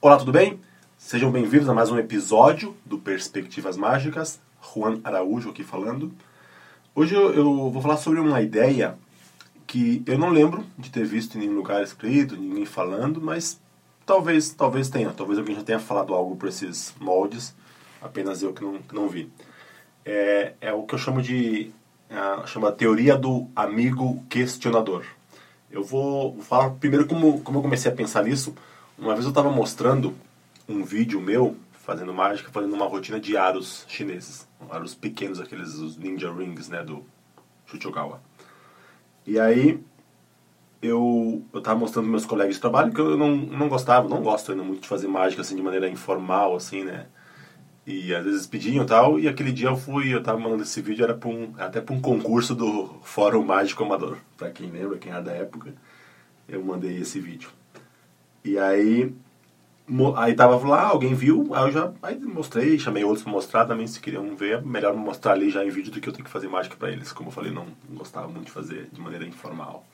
Olá, tudo bem? Sejam bem-vindos a mais um episódio do Perspectivas Mágicas. Juan Araújo aqui falando. Hoje eu, eu vou falar sobre uma ideia que eu não lembro de ter visto em nenhum lugar escrito, ninguém falando, mas talvez, talvez tenha. Talvez alguém já tenha falado algo por esses moldes, apenas eu que não, que não vi. É, é o que eu chamo de chama teoria do amigo questionador. Eu vou, vou falar primeiro como, como eu comecei a pensar nisso uma vez eu estava mostrando um vídeo meu fazendo mágica, fazendo uma rotina de aros chineses. Aros pequenos, aqueles os ninja rings, né, do Chuchogawa. E aí eu eu tava mostrando meus colegas de trabalho que eu não, não gostava, não gosto ainda muito de fazer mágica assim de maneira informal assim, né? E às vezes pediam tal, e aquele dia eu fui, eu tava mandando esse vídeo era um até para um concurso do Fórum Mágico Amador, para quem lembra, quem era da época. Eu mandei esse vídeo. E aí, aí tava lá, alguém viu, aí eu já aí mostrei, chamei outros pra mostrar também, se queriam ver, melhor mostrar ali já em vídeo do que eu ter que fazer mágica para eles. Como eu falei, não, não gostava muito de fazer de maneira informal.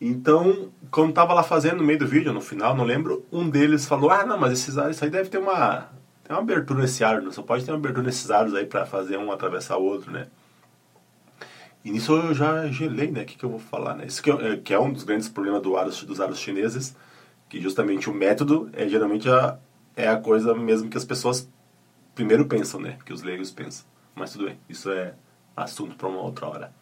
Então, quando tava lá fazendo no meio do vídeo, no final, não lembro, um deles falou, ah, não, mas esses aros, isso aí deve ter uma, tem uma abertura nesse aro, só pode ter uma abertura nesses aros aí para fazer um atravessar o outro, né? E nisso eu já gelei, né? O que, que eu vou falar, né? Isso que é, que é um dos grandes problemas do aros, dos aros chineses, que justamente o método é geralmente a, é a coisa mesmo que as pessoas primeiro pensam, né? Que os leigos pensam. Mas tudo bem, isso é assunto para uma outra hora.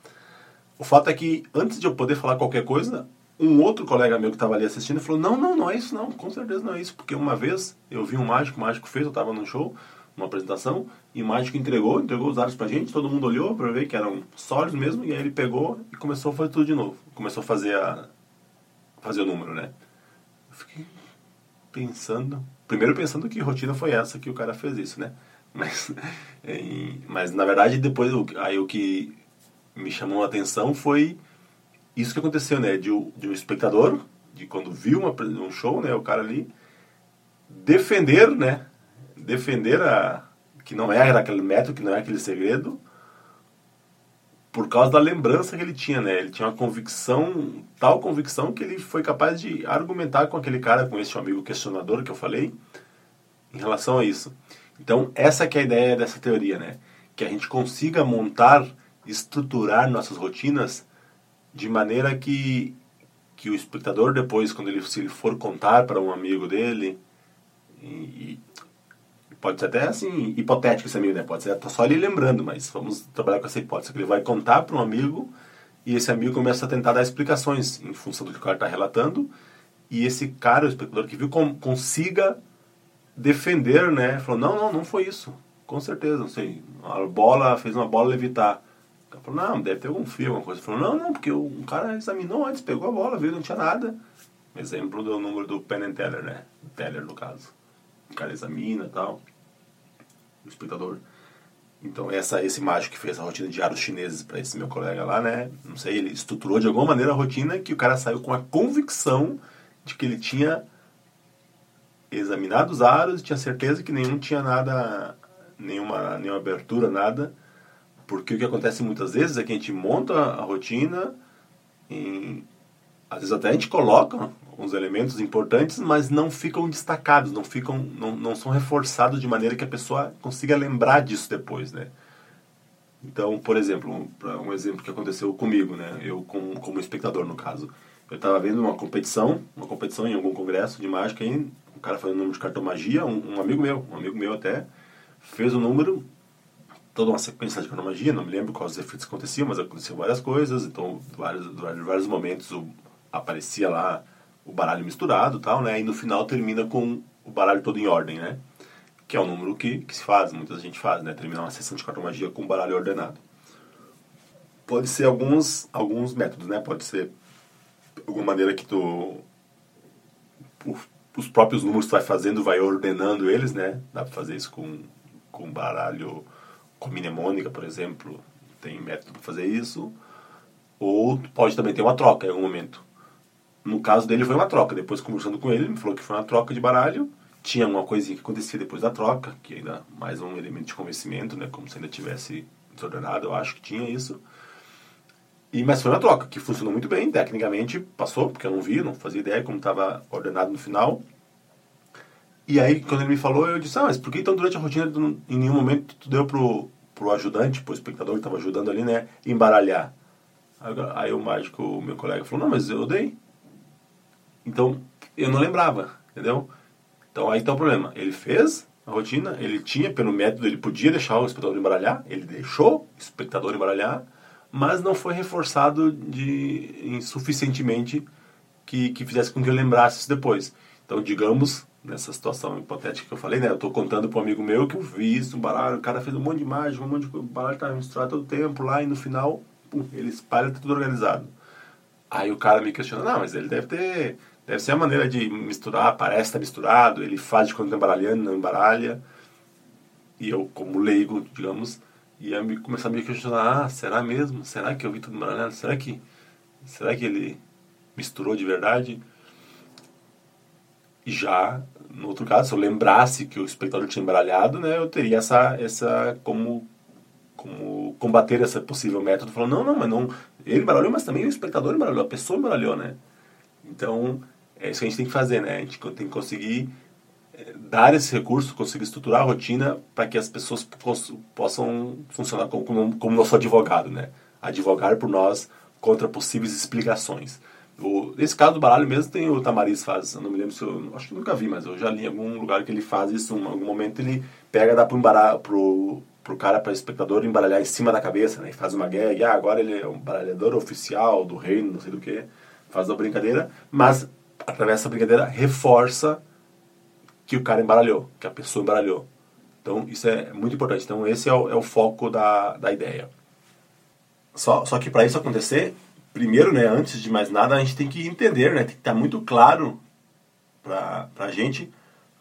O fato é que antes de eu poder falar qualquer coisa, um outro colega meu que estava ali assistindo falou: Não, não, não é isso, não, com certeza não é isso. Porque uma vez eu vi um mágico, o mágico fez, eu estava num show, uma apresentação, e o mágico entregou, entregou os dados pra gente, todo mundo olhou para ver que eram sólidos mesmo, e aí ele pegou e começou a fazer tudo de novo. Começou a fazer a fazer o número, né? Eu fiquei pensando, primeiro pensando que rotina foi essa que o cara fez isso, né? Mas, mas na verdade depois aí o que me chamou a atenção foi isso que aconteceu, né? De, de um espectador, de quando viu uma, um show, né? O cara ali defender, né? Defender a que não era aquele método, que não é aquele segredo, por causa da lembrança que ele tinha, né? Ele tinha uma convicção, tal convicção que ele foi capaz de argumentar com aquele cara, com esse amigo questionador que eu falei, em relação a isso. Então, essa que é a ideia dessa teoria, né? Que a gente consiga montar, estruturar nossas rotinas de maneira que que o espectador depois, quando ele se ele for contar para um amigo dele, e, Pode ser até assim, hipotético esse amigo, né? Pode ser só ele lembrando, mas vamos trabalhar com essa hipótese. Que ele vai contar para um amigo e esse amigo começa a tentar dar explicações em função do que o cara está relatando e esse cara, o espectador que viu, consiga defender, né? Falou, não, não, não foi isso. Com certeza, não sei. A bola, fez uma bola levitar. O cara falou, não, deve ter algum fio, alguma coisa. Ele falou, não, não, porque um cara examinou antes, pegou a bola, viu, não tinha nada. Exemplo do número do Penn Teller, né? Teller, no caso. O cara examina e tal o espectador. Então, essa, esse mágico que fez a rotina de aros chineses para esse meu colega lá, né? Não sei, ele estruturou de alguma maneira a rotina que o cara saiu com a convicção de que ele tinha examinado os aros e tinha certeza que nenhum tinha nada, nenhuma, nenhuma abertura, nada. Porque o que acontece muitas vezes é que a gente monta a rotina, em, às vezes até a gente coloca uns elementos importantes, mas não ficam destacados, não ficam, não, não são reforçados de maneira que a pessoa consiga lembrar disso depois, né? Então, por exemplo, um, um exemplo que aconteceu comigo, né? Eu como, como espectador no caso, eu estava vendo uma competição, uma competição em algum congresso de mágica, aí o cara fazendo número de cartomagia, um, um amigo meu, um amigo meu até fez o um número toda uma sequência de cartomagia, não me lembro quais os efeitos aconteciam, mas aconteciam várias coisas, então vários, vários momentos o, aparecia lá o baralho misturado tal, né? E no final termina com o baralho todo em ordem, né? Que é o número que, que se faz, muita gente faz, né? Terminar uma sessão de cartomagia com o baralho ordenado. Pode ser alguns, alguns métodos, né? Pode ser alguma maneira que tu... Os próprios números que tu vai fazendo, vai ordenando eles, né? Dá pra fazer isso com, com baralho com mnemônica, por exemplo. Tem método para fazer isso. Ou pode também ter uma troca em algum momento no caso dele foi uma troca. Depois conversando com ele, ele me falou que foi uma troca de baralho. Tinha uma coisinha que acontecia depois da troca, que ainda mais um elemento de convencimento, né? Como se ainda tivesse desordenado, eu acho que tinha isso. E, mas foi uma troca, que funcionou muito bem, tecnicamente passou, porque eu não vi, não fazia ideia como estava ordenado no final. E aí, quando ele me falou, eu disse, ah, mas por que então durante a rotina, em nenhum momento, tu deu pro, pro ajudante, pro espectador que estava ajudando ali, né, embaralhar? Aí, aí o mágico, o meu colega, falou, não, mas eu dei. Então, eu não lembrava, entendeu? Então aí está o problema. Ele fez a rotina, ele tinha, pelo método, ele podia deixar o espectador embaralhar, ele deixou o espectador embaralhar, mas não foi reforçado de insuficientemente que, que fizesse com que eu lembrasse isso depois. Então, digamos, nessa situação hipotética que eu falei, né? Eu estou contando para um amigo meu que eu vi isso, um baralho, o cara fez um monte de imagem, um monte de coisa, o baralho estava misturado todo o tempo lá e no final, pum, ele espalha tudo organizado. Aí o cara me questiona, não, mas ele deve ter Deve ser a maneira de misturar, parece estar misturado, ele faz de quando está embaralhando, não embaralha. E eu, como leigo, digamos, ia me, começar a me questionar, ah, será mesmo? Será que eu vi tudo embaralhado? Será que, será que ele misturou de verdade? E já, no outro caso, se eu lembrasse que o espectador tinha embaralhado, né, eu teria essa, essa como, como combater esse possível método, falando, não, não, mas não, ele embaralhou, mas também o espectador embaralhou, a pessoa embaralhou, né? Então, é isso que a gente tem que fazer, né? A gente tem que conseguir é, dar esse recurso, conseguir estruturar a rotina para que as pessoas possam funcionar como, como, nosso advogado, né? Advogar por nós contra possíveis explicações. O, nesse caso do baralho mesmo tem o Tamariz faz, não me lembro se eu, acho que nunca vi, mas eu já li em algum lugar que ele faz isso, em algum momento ele pega, dá pro, embaralho, pro, cara, para o espectador embaralhar em cima da cabeça, né? E faz uma gag, ah, agora ele é um baralhador oficial do reino, não sei do que, faz a brincadeira, mas através dessa brincadeira, reforça que o cara embaralhou, que a pessoa embaralhou. Então, isso é muito importante. Então, esse é o, é o foco da, da ideia. Só, só que para isso acontecer, primeiro, né, antes de mais nada, a gente tem que entender, né, tem que estar muito claro para a gente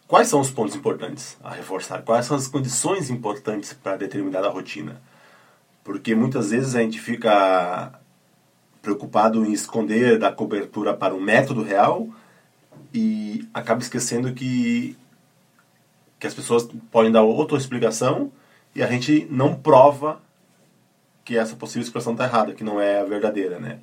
quais são os pontos importantes a reforçar, quais são as condições importantes para determinada rotina. Porque muitas vezes a gente fica preocupado em esconder da cobertura para um método real e acaba esquecendo que que as pessoas podem dar outra explicação e a gente não prova que essa possível expressão está errada, que não é a verdadeira, né?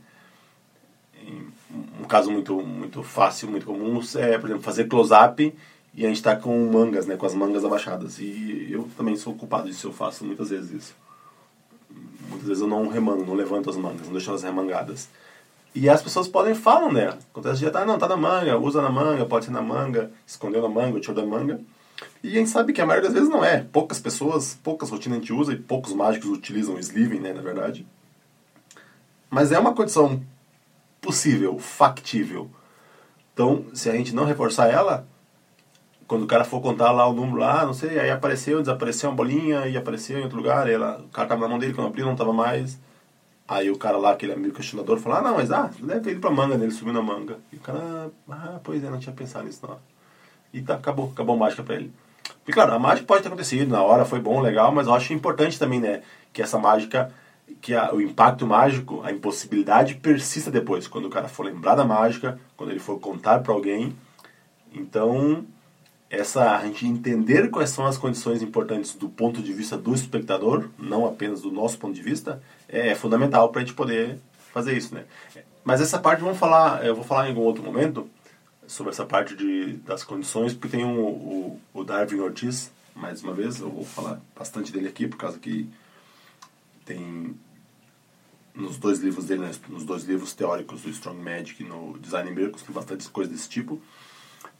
Um caso muito muito fácil, muito comum é, por exemplo, fazer close-up e a gente está com mangas, né, com as mangas abaixadas. E eu também sou culpado disso, eu faço muitas vezes isso. Vezes eu não remango, não levanto as mangas, não deixo elas remangadas. E as pessoas podem falar, né? Acontece de tá, não, tá na manga, usa na manga, pode ser na manga, escondeu na manga, tirou da manga. E a gente sabe que a maioria das vezes não é. Poucas pessoas, poucas rotinas a gente usa e poucos mágicos utilizam o sleeving, né, na verdade. Mas é uma condição possível, factível. Então, se a gente não reforçar ela, quando o cara for contar lá o número lá, não sei, aí apareceu, desapareceu uma bolinha e apareceu em outro lugar, ela, o cara tava na mão dele, quando abriu não tava mais. Aí o cara lá, aquele amigo questionador, falou, ah, não, mas ah, deve ter ido pra manga, né? Ele subiu na manga. E o cara, ah, pois é, não tinha pensado nisso não. E tá, acabou, acabou a mágica pra ele. E claro, a mágica pode ter acontecido na hora, foi bom, legal, mas eu acho importante também, né, que essa mágica, que a, o impacto mágico, a impossibilidade persista depois, quando o cara for lembrar da mágica, quando ele for contar para alguém. Então, essa a gente entender quais são as condições importantes do ponto de vista do espectador, não apenas do nosso ponto de vista, é fundamental para a gente poder fazer isso, né? Mas essa parte vamos falar, eu vou falar em algum outro momento sobre essa parte de, das condições, porque tem um, o, o Darwin Ortiz, mais uma vez, eu vou falar bastante dele aqui, por causa que tem nos dois livros dele, né, nos dois livros teóricos do Strong Magic e no Design Miracles, tem bastante coisas desse tipo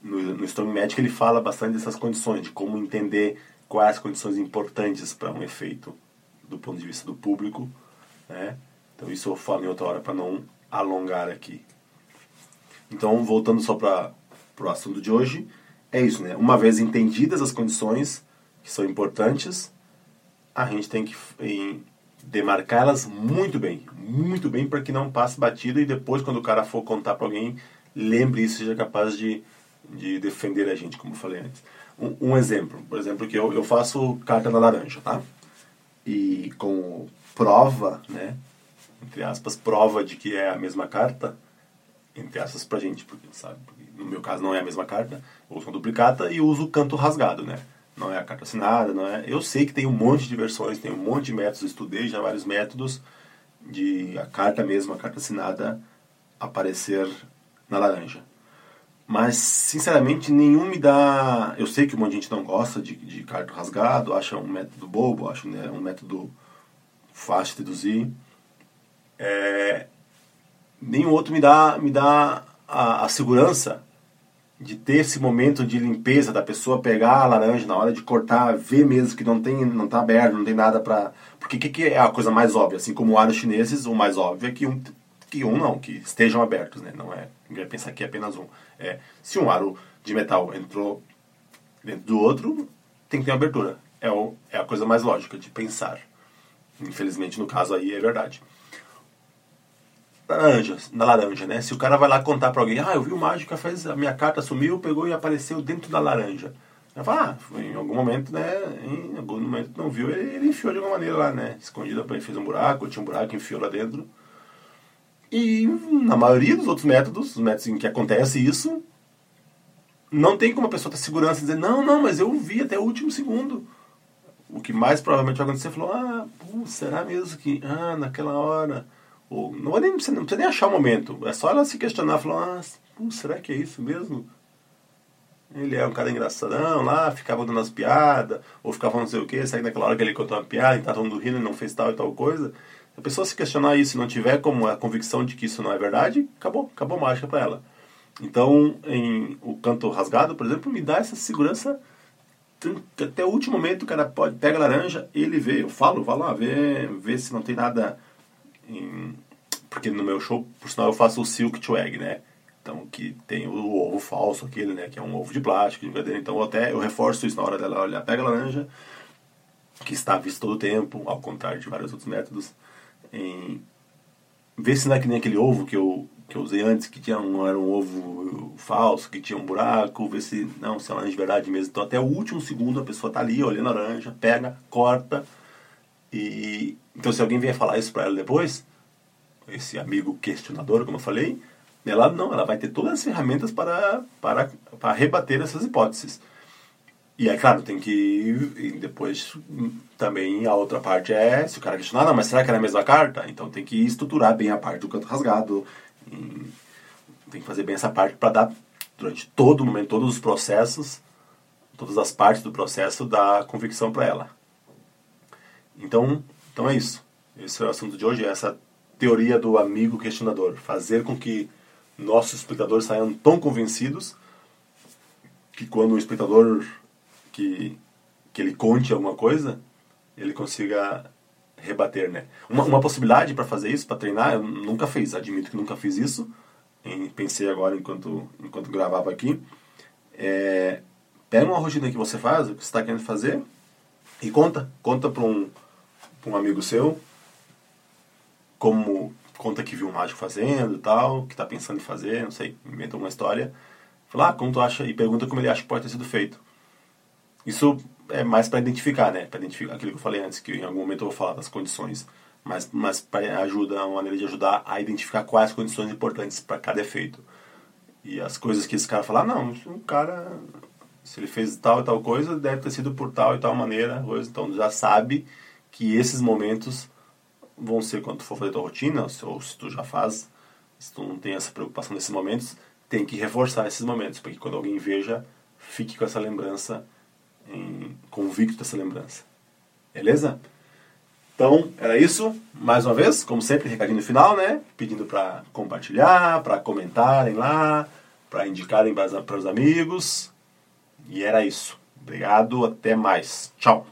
no, no Storm Magic ele fala bastante dessas condições, de como entender quais condições importantes para um efeito do ponto de vista do público, né? Então isso eu falo em outra hora para não alongar aqui. Então, voltando só para o assunto de hoje, é isso, né? Uma vez entendidas as condições que são importantes, a gente tem que demarcá-las muito bem, muito bem para que não passe batido e depois quando o cara for contar para alguém, lembre isso seja capaz de de defender a gente, como eu falei antes. Um, um exemplo, por exemplo, que eu, eu faço carta na laranja, tá? E com prova, né? Entre aspas, prova de que é a mesma carta, entre aspas pra gente, porque sabe, porque no meu caso não é a mesma carta, uso uma duplicata e uso o canto rasgado, né? Não é a carta assinada, não é. Eu sei que tem um monte de versões, tem um monte de métodos, estudei já vários métodos de a carta mesmo, a carta assinada aparecer na laranja. Mas, sinceramente, nenhum me dá. Eu sei que um monte de gente não gosta de, de cartão rasgado, acha um método bobo, acha né, um método fácil de deduzir. É... Nenhum outro me dá, me dá a, a segurança de ter esse momento de limpeza da pessoa pegar a laranja na hora de cortar, ver mesmo que não tem, não tá aberto, não tem nada para, porque o que, que, é a coisa mais óbvia, assim como aros chineses, o mais óbvio é que um, que um não, que estejam abertos, né? Não é, vai pensar que é apenas um. É, se um aro de metal entrou dentro do outro, tem que ter uma abertura. É, o, é a coisa mais lógica de pensar. Infelizmente, no caso aí, é verdade laranja, na laranja, né? Se o cara vai lá contar para alguém, ah, eu vi o mágico, fez, a minha carta sumiu, pegou e apareceu dentro da laranja. Ela fala, ah, em algum momento, né? Em algum momento não viu, ele, ele enfiou de alguma maneira lá, né? Escondida, ele fez um buraco, tinha um buraco, enfiou lá dentro. E na maioria dos outros métodos, os métodos em que acontece isso, não tem como a pessoa ter segurança e dizer, não, não, mas eu vi até o último segundo. O que mais provavelmente vai acontecer, falou, ah, pô, será mesmo que, ah, naquela hora ou, não, vai nem, não precisa nem achar o momento. É só ela se questionar, falar, ah, será que é isso mesmo? Ele é um cara engraçadão lá, ficava dando as piadas, ou ficava não sei o que, sai naquela hora que ele contou uma piada e tá todo mundo rindo e não fez tal e tal coisa. A pessoa se questionar isso e não tiver como a convicção de que isso não é verdade, acabou, acabou mágica para ela. Então, em o canto rasgado, por exemplo, me dá essa segurança até o último momento o cara pode pega a laranja, ele vê, eu falo, vai lá, vê, vê se não tem nada em, porque no meu show, por sinal, eu faço o silk to egg, né? Então, que tem o ovo falso, aquele, né? Que é um ovo de plástico, de verdadeiro. Então, até eu reforço isso na hora dela olhar. Pega a laranja, que está visto todo o tempo, ao contrário de vários outros métodos. Em... Vê se não é que nem aquele ovo que eu, que eu usei antes, que tinha um, era um ovo falso, que tinha um buraco. Vê se, não, se é laranja de verdade mesmo. Então, até o último segundo, a pessoa tá ali olhando a laranja, pega, corta e então, se alguém vier falar isso para ela depois, esse amigo questionador, como eu falei, ela não, ela vai ter todas as ferramentas para, para, para rebater essas hipóteses. E aí, claro, tem que. depois também a outra parte é: se o cara questionar, não, mas será que era a mesma carta? Então tem que estruturar bem a parte do canto rasgado. tem que fazer bem essa parte para dar, durante todo o momento, todos os processos, todas as partes do processo, dar convicção para ela. Então, então é isso. Esse é o assunto de hoje, é essa teoria do amigo questionador. Fazer com que nossos espectadores saiam tão convencidos que quando o espectador que, que ele conte alguma coisa, ele consiga rebater, né? Uma, uma possibilidade para fazer isso, para treinar, eu nunca fiz, admito que nunca fiz isso. pensei agora enquanto, enquanto gravava aqui. É, pega uma rotina que você faz, o que você está querendo fazer, e conta. Conta para um um amigo seu, como conta que viu um mágico fazendo e tal, que está pensando em fazer, não sei, inventa uma história. Fala, ah, como tu acha? E pergunta como ele acha que pode ter sido feito. Isso é mais para identificar, né? Para identificar aquilo que eu falei antes, que em algum momento eu vou falar das condições. Mas, mas para ajuda, uma maneira de ajudar a identificar quais condições importantes para cada efeito. E as coisas que esse cara falar, não, um cara, se ele fez tal e tal coisa, deve ter sido por tal e tal maneira, então já sabe que esses momentos vão ser quando tu for fazer tua rotina, ou se tu já faz, se tu não tem essa preocupação nesses momentos, tem que reforçar esses momentos, porque quando alguém veja, fique com essa lembrança, em, convicto dessa lembrança. Beleza? Então, era isso. Mais uma vez, como sempre, recadinho final, né? Pedindo para compartilhar, para comentarem lá, para indicarem para os amigos. E era isso. Obrigado, até mais. Tchau.